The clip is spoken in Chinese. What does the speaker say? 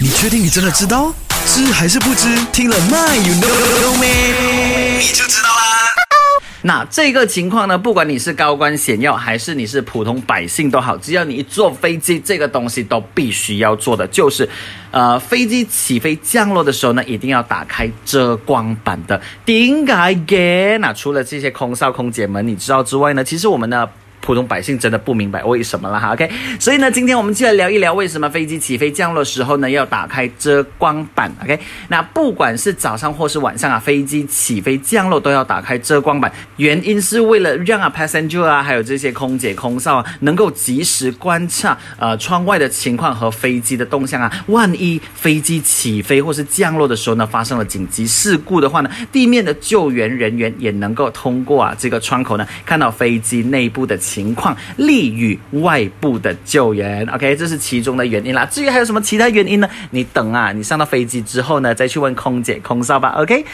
你确定你真的知道？知还是不知？听了 My you know me，？你就知道啦。那这个情况呢，不管你是高官显要，还是你是普通百姓都好，只要你一坐飞机，这个东西都必须要做的，就是，呃，飞机起飞降落的时候呢，一定要打开遮光板的。点解嘅？那除了这些空少空姐们你知道之外呢，其实我们呢。普通百姓真的不明白为什么了哈，OK，所以呢，今天我们就来聊一聊为什么飞机起飞降落时候呢要打开遮光板，OK，那不管是早上或是晚上啊，飞机起飞降落都要打开遮光板，原因是为了让啊 passenger 啊，还有这些空姐空少啊，能够及时观察呃窗外的情况和飞机的动向啊，万一飞机起飞或是降落的时候呢发生了紧急事故的话呢，地面的救援人员也能够通过啊这个窗口呢看到飞机内部的情况，利于外部的救援。OK，这是其中的原因啦。至于还有什么其他原因呢？你等啊，你上到飞机之后呢，再去问空姐空少吧。OK。